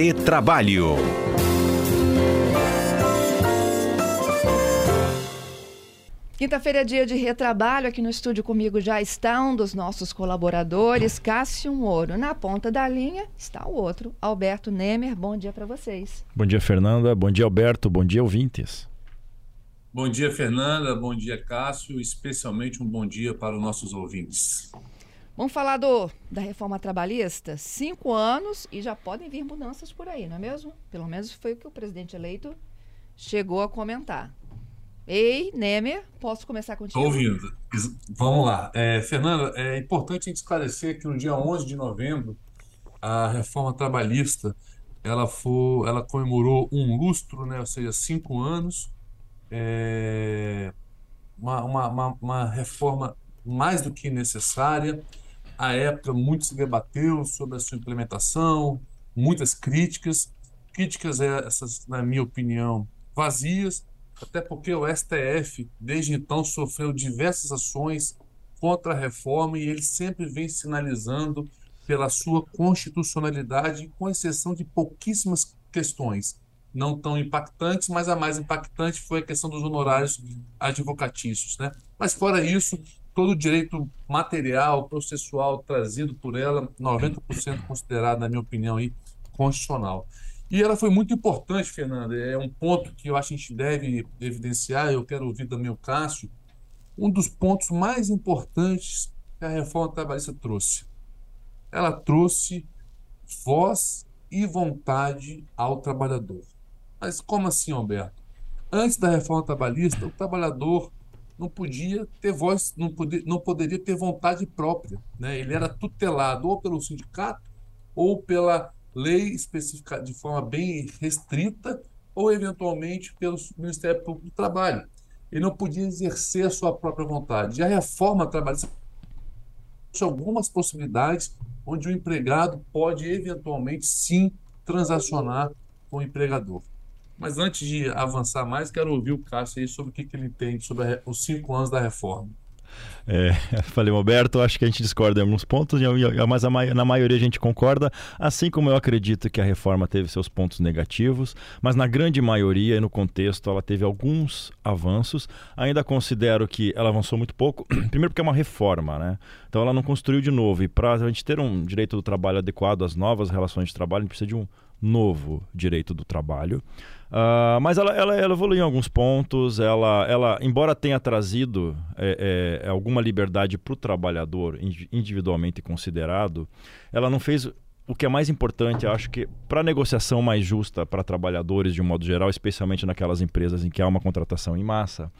Retrabalho. Quinta-feira é dia de retrabalho. Aqui no estúdio comigo já está um dos nossos colaboradores, Cássio Moro. Na ponta da linha está o outro, Alberto Nemer. Bom dia para vocês. Bom dia, Fernanda. Bom dia, Alberto. Bom dia, ouvintes. Bom dia, Fernanda. Bom dia, Cássio. Especialmente um bom dia para os nossos ouvintes. Vamos falar do, da reforma trabalhista? Cinco anos e já podem vir mudanças por aí, não é mesmo? Pelo menos foi o que o presidente eleito chegou a comentar. Ei, Nemer, posso começar contigo? Estou ouvindo. Vamos lá. É, Fernanda, é importante a gente esclarecer que no dia 11 de novembro, a reforma trabalhista ela, foi, ela comemorou um lustro, né, ou seja, cinco anos. É, uma, uma, uma, uma reforma mais do que necessária à época, muito se debateu sobre a sua implementação, muitas críticas. Críticas essas, na minha opinião, vazias, até porque o STF, desde então, sofreu diversas ações contra a reforma e ele sempre vem sinalizando pela sua constitucionalidade, com exceção de pouquíssimas questões não tão impactantes, mas a mais impactante foi a questão dos honorários advocatícios. Né? Mas, fora isso, todo o direito material, processual trazido por ela, 90% considerado, na minha opinião, aí, constitucional. E ela foi muito importante, Fernanda. É um ponto que eu acho que a gente deve evidenciar. Eu quero ouvir também o Cássio. Um dos pontos mais importantes que a reforma trabalhista trouxe. Ela trouxe voz e vontade ao trabalhador. Mas como assim, Alberto? Antes da reforma trabalhista, o trabalhador não podia ter voz, não, podia, não poderia ter vontade própria. Né? Ele era tutelado ou pelo sindicato ou pela lei específica de forma bem restrita ou eventualmente pelo Ministério Público do Trabalho. Ele não podia exercer a sua própria vontade. E a reforma trabalhista algumas possibilidades onde o empregado pode eventualmente sim transacionar com o empregador. Mas antes de avançar mais, quero ouvir o Cássio aí sobre o que, que ele entende sobre os cinco anos da reforma. É, falei, Roberto, acho que a gente discorda em alguns pontos, mas na maioria a gente concorda, assim como eu acredito que a reforma teve seus pontos negativos, mas na grande maioria e no contexto ela teve alguns avanços. Ainda considero que ela avançou muito pouco, primeiro porque é uma reforma, né? Então ela não construiu de novo, e para a gente ter um direito do trabalho adequado às novas relações de trabalho, a gente precisa de um novo direito do trabalho. Uh, mas ela, ela, ela, evoluiu em alguns pontos. Ela, ela embora tenha trazido é, é, alguma liberdade para o trabalhador individualmente considerado, ela não fez o que é mais importante, acho que para negociação mais justa para trabalhadores de um modo geral, especialmente naquelas empresas em que há uma contratação em massa,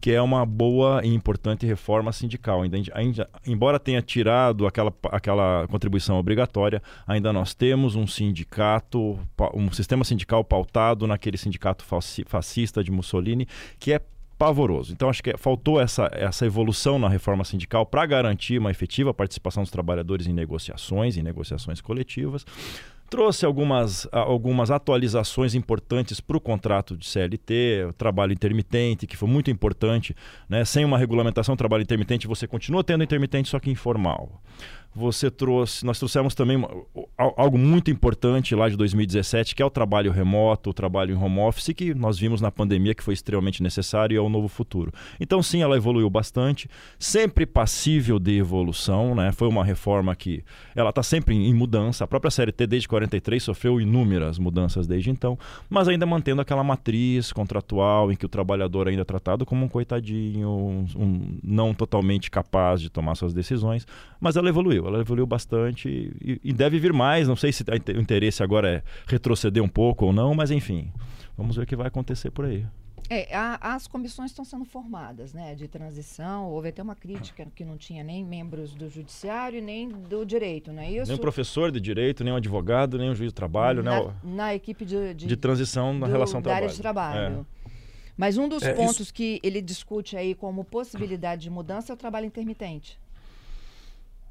que é uma boa e importante reforma sindical. Ainda, embora tenha tirado aquela, aquela contribuição obrigatória, ainda nós temos um sindicato, um sistema sindical pautado naquele sindicato fascista de Mussolini, que é pavoroso. Então acho que faltou essa, essa evolução na reforma sindical para garantir uma efetiva participação dos trabalhadores em negociações, em negociações coletivas. Trouxe algumas, algumas atualizações importantes para o contrato de CLT, o trabalho intermitente, que foi muito importante. Né? Sem uma regulamentação, trabalho intermitente, você continua tendo intermitente, só que informal você trouxe, nós trouxemos também algo muito importante lá de 2017, que é o trabalho remoto, o trabalho em home office, que nós vimos na pandemia que foi extremamente necessário e é o novo futuro. Então, sim, ela evoluiu bastante, sempre passível de evolução, né? Foi uma reforma que ela está sempre em mudança. A própria CLT desde 43 sofreu inúmeras mudanças desde então, mas ainda mantendo aquela matriz contratual em que o trabalhador ainda é tratado como um coitadinho, um, um não totalmente capaz de tomar suas decisões, mas ela evoluiu ela evoluiu bastante e, e, deve vir mais. Não sei se o interesse agora é retroceder um pouco ou não, mas enfim, vamos ver o que vai acontecer por aí. É, a, as comissões estão sendo formadas, né, de transição. Houve até uma crítica que não tinha nem membros do judiciário nem do direito, não é isso? Nem um professor de direito, nem um advogado, nem um juiz de trabalho, na, né? Na equipe de, de, de transição na do, relação da trabalho. área de trabalho. É. Mas um dos é, pontos isso... que ele discute aí como possibilidade de mudança é o trabalho intermitente.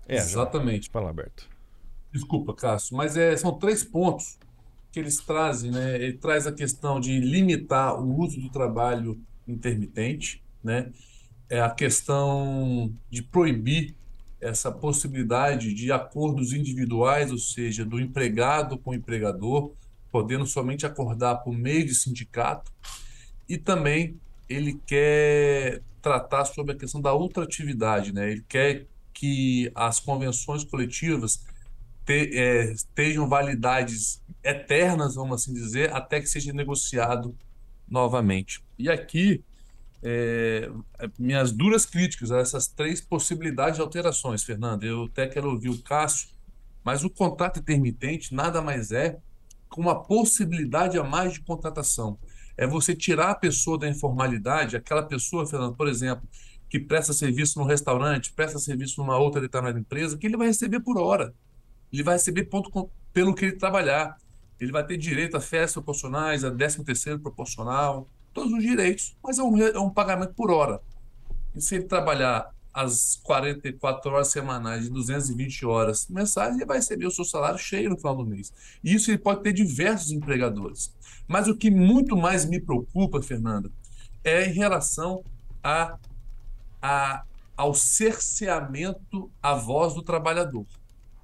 É, Exatamente. Fala, Alberto. Desculpa, Cássio, mas é, são três pontos que eles trazem, né? Ele traz a questão de limitar o uso do trabalho intermitente, né? É a questão de proibir essa possibilidade de acordos individuais, ou seja, do empregado com o empregador, podendo somente acordar por meio de sindicato, e também ele quer tratar sobre a questão da ultratividade, né? Ele quer que as convenções coletivas te, é, estejam validades eternas, vamos assim dizer, até que seja negociado novamente. E aqui, é, minhas duras críticas a essas três possibilidades de alterações, Fernando. Eu até quero ouvir o Cássio, mas o contrato intermitente nada mais é que uma possibilidade a mais de contratação. É você tirar a pessoa da informalidade, aquela pessoa, Fernando, por exemplo, que presta serviço num restaurante, presta serviço numa outra determinada empresa, que ele vai receber por hora. Ele vai receber ponto pelo que ele trabalhar. Ele vai ter direito a festas proporcionais, a 13 terceiro proporcional, todos os direitos, mas é um, é um pagamento por hora. E se ele trabalhar as 44 horas semanais de 220 horas mensais, ele vai receber o seu salário cheio no final do mês. E isso ele pode ter diversos empregadores. Mas o que muito mais me preocupa, Fernanda, é em relação a, a, ao cerceamento à voz do trabalhador.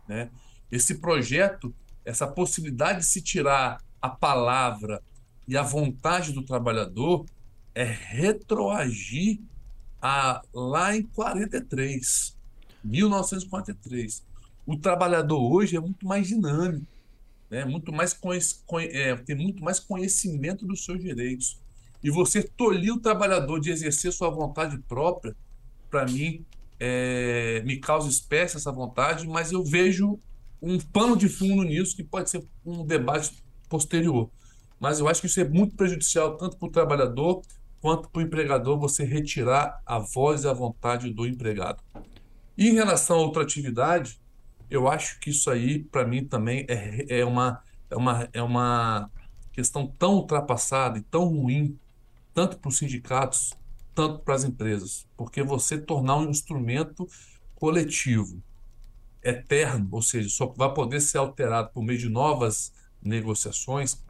Né? Esse projeto, essa possibilidade de se tirar a palavra e a vontade do trabalhador é retroagir a, lá em 43, 1943. O trabalhador hoje é muito mais dinâmico, né? muito mais é, tem muito mais conhecimento dos seus direitos. E você tolir o trabalhador de exercer sua vontade própria, para mim, é, me causa espécie essa vontade, mas eu vejo um pano de fundo nisso que pode ser um debate posterior. Mas eu acho que isso é muito prejudicial tanto para o trabalhador quanto para o empregador você retirar a voz e a vontade do empregado. Em relação a outra atividade, eu acho que isso aí, para mim, também é, é, uma, é, uma, é uma questão tão ultrapassada e tão ruim, tanto para os sindicatos, tanto para as empresas, porque você tornar um instrumento coletivo eterno, ou seja, só vai poder ser alterado por meio de novas negociações,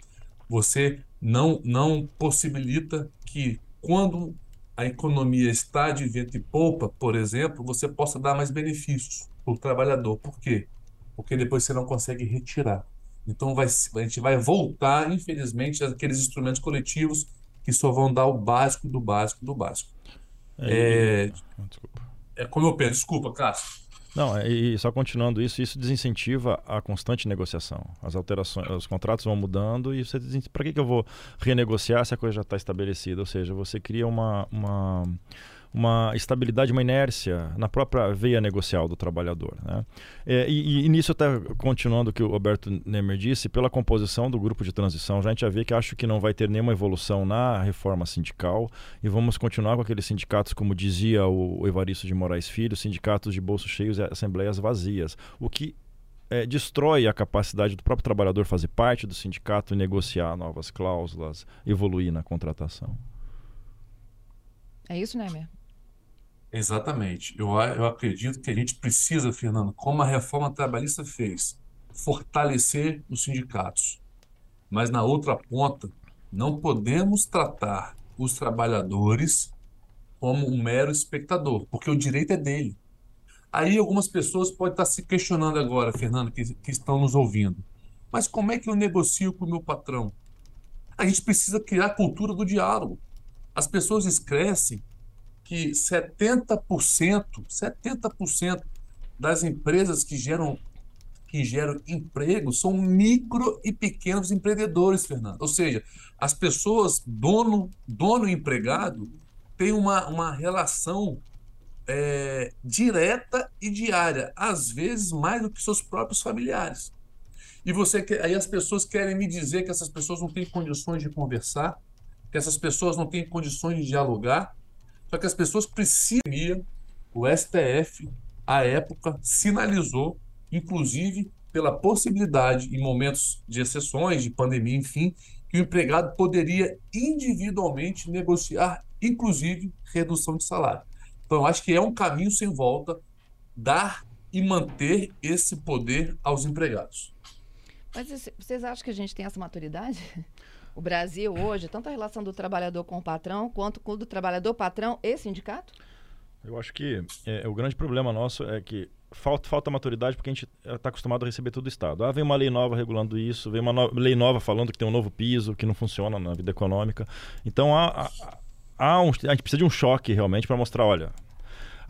você não, não possibilita que, quando a economia está de vento e polpa, por exemplo, você possa dar mais benefícios para o trabalhador. Por quê? Porque depois você não consegue retirar. Então vai, a gente vai voltar, infelizmente, àqueles instrumentos coletivos que só vão dar o básico do básico do básico. É, é, é como eu penso. Desculpa, Cássio. Não, é, e só continuando isso, isso desincentiva a constante negociação. As alterações, os contratos vão mudando e você para que, que eu vou renegociar se a coisa já está estabelecida? Ou seja, você cria uma, uma uma estabilidade, uma inércia na própria veia negocial do trabalhador. Né? É, e, e, nisso, até continuando o que o Roberto Nemer disse, pela composição do grupo de transição, já a gente já vê que acho que não vai ter nenhuma evolução na reforma sindical e vamos continuar com aqueles sindicatos, como dizia o Evaristo de Moraes Filho, sindicatos de bolsos cheios e assembleias vazias, o que é, destrói a capacidade do próprio trabalhador fazer parte do sindicato e negociar novas cláusulas, evoluir na contratação. É isso, né, Exatamente. Eu, eu acredito que a gente precisa, Fernando, como a reforma trabalhista fez, fortalecer os sindicatos. Mas na outra ponta, não podemos tratar os trabalhadores como um mero espectador, porque o direito é dele. Aí algumas pessoas podem estar se questionando agora, Fernando, que, que estão nos ouvindo. Mas como é que eu negocio com o meu patrão? A gente precisa criar a cultura do diálogo. As pessoas esquecem que 70%, 70% das empresas que geram que geram emprego são micro e pequenos empreendedores, Fernando. Ou seja, as pessoas, dono, dono e empregado, têm uma, uma relação é, direta e diária, às vezes mais do que seus próprios familiares. E você aí as pessoas querem me dizer que essas pessoas não têm condições de conversar, que essas pessoas não têm condições de dialogar, só que as pessoas precisam. O STF, à época, sinalizou, inclusive pela possibilidade, em momentos de exceções, de pandemia, enfim, que o empregado poderia individualmente negociar, inclusive, redução de salário. Então, eu acho que é um caminho sem volta dar e manter esse poder aos empregados. Mas vocês acham que a gente tem essa maturidade? O Brasil hoje, tanto a relação do trabalhador com o patrão, quanto do trabalhador, patrão e sindicato? Eu acho que é, o grande problema nosso é que falta, falta maturidade porque a gente está acostumado a receber tudo do Estado. Ah, vem uma lei nova regulando isso, vem uma no lei nova falando que tem um novo piso, que não funciona na vida econômica. Então há, há, há um, a gente precisa de um choque realmente para mostrar, olha,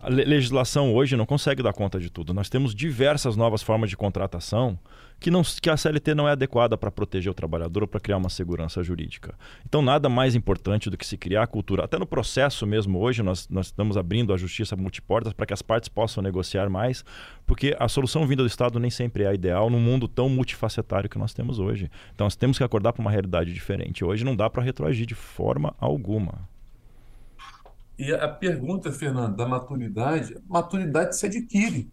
a legislação hoje não consegue dar conta de tudo. Nós temos diversas novas formas de contratação que, não, que a CLT não é adequada para proteger o trabalhador ou para criar uma segurança jurídica. Então, nada mais importante do que se criar a cultura. Até no processo mesmo, hoje, nós, nós estamos abrindo a justiça multiportas para que as partes possam negociar mais, porque a solução vinda do Estado nem sempre é a ideal num mundo tão multifacetário que nós temos hoje. Então, nós temos que acordar para uma realidade diferente. Hoje não dá para retroagir de forma alguma. E a pergunta, Fernando, da maturidade, maturidade se adquire.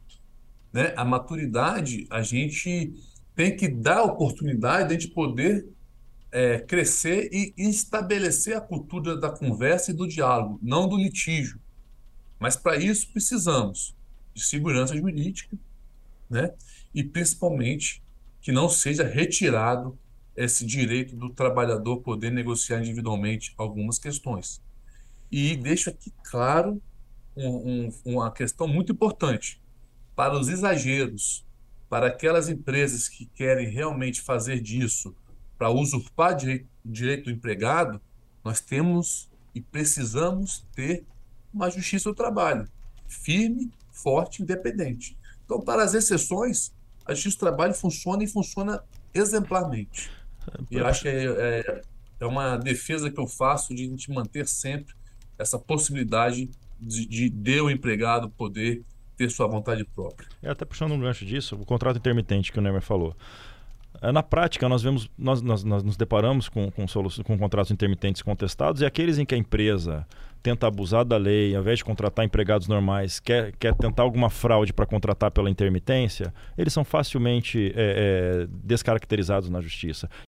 Né? A maturidade, a gente tem que dar a oportunidade de a gente poder é, crescer e estabelecer a cultura da conversa e do diálogo, não do litígio. Mas para isso precisamos de segurança jurídica, né? E principalmente que não seja retirado esse direito do trabalhador poder negociar individualmente algumas questões. E deixo aqui claro um, um, uma questão muito importante. Para os exageros, para aquelas empresas que querem realmente fazer disso para usurpar direito, direito do empregado, nós temos e precisamos ter uma justiça do trabalho firme, forte, independente. Então, para as exceções, a justiça do trabalho funciona e funciona exemplarmente. E eu acho que é, é, é uma defesa que eu faço de a gente manter sempre essa possibilidade de, de, de o empregado poder ter sua vontade própria. É, até puxando um gancho disso, o contrato intermitente que o Neymar falou. É, na prática, nós vemos, nós, nós, nós nos deparamos com, com, com contratos intermitentes contestados e aqueles em que a empresa tenta abusar da lei, ao invés de contratar empregados normais, quer, quer tentar alguma fraude para contratar pela intermitência, eles são facilmente é, é, descaracterizados na justiça.